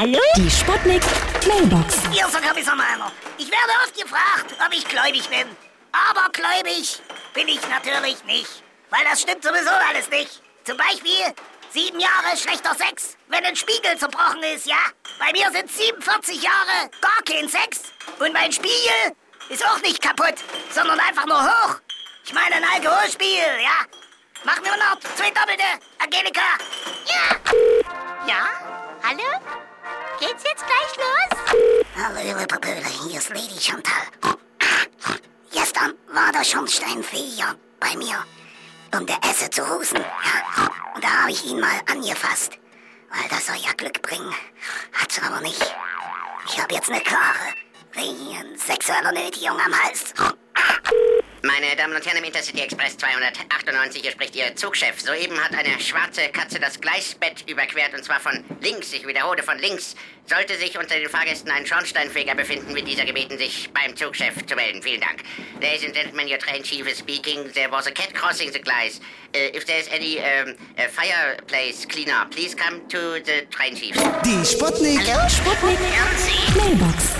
Hallo? Die Sputnik Mailbox. Hier ist der Kommissar Meiner. Ich werde oft gefragt, ob ich gläubig bin. Aber gläubig bin ich natürlich nicht. Weil das stimmt sowieso alles nicht. Zum Beispiel sieben Jahre schlechter Sex, wenn ein Spiegel zerbrochen ist, ja? Bei mir sind 47 Jahre gar kein Sex. Und mein Spiegel ist auch nicht kaputt, sondern einfach nur hoch. Ich meine ein Alkoholspiegel, ja? Machen wir noch zwei doppelte, Angelika. Geht's jetzt gleich los? Hallo, liebe Pöbel, hier ist Lady Chantal. Gestern war der Schornsteinfeger bei mir, um der Esse zu husten. Ja. Und da habe ich ihn mal angefasst, weil das soll ja Glück bringen. Hat's aber nicht. Ich habe jetzt eine klare, wegen sexueller Nötigung am Hals. Meine Damen und Herren im Intercity Express 298, hier spricht Ihr Zugchef. Soeben hat eine schwarze Katze das Gleisbett überquert und zwar von links. Ich wiederhole, von links. Sollte sich unter den Fahrgästen ein Schornsteinfeger befinden, wird dieser gebeten, sich beim Zugchef zu melden. Vielen Dank. Ladies and gentlemen, your train chief is speaking. There was a cat crossing the Gleis. Uh, if there's any um, uh, fireplace cleaner, please come to the train chief. Die Sputnik. Sputnik Mailbox.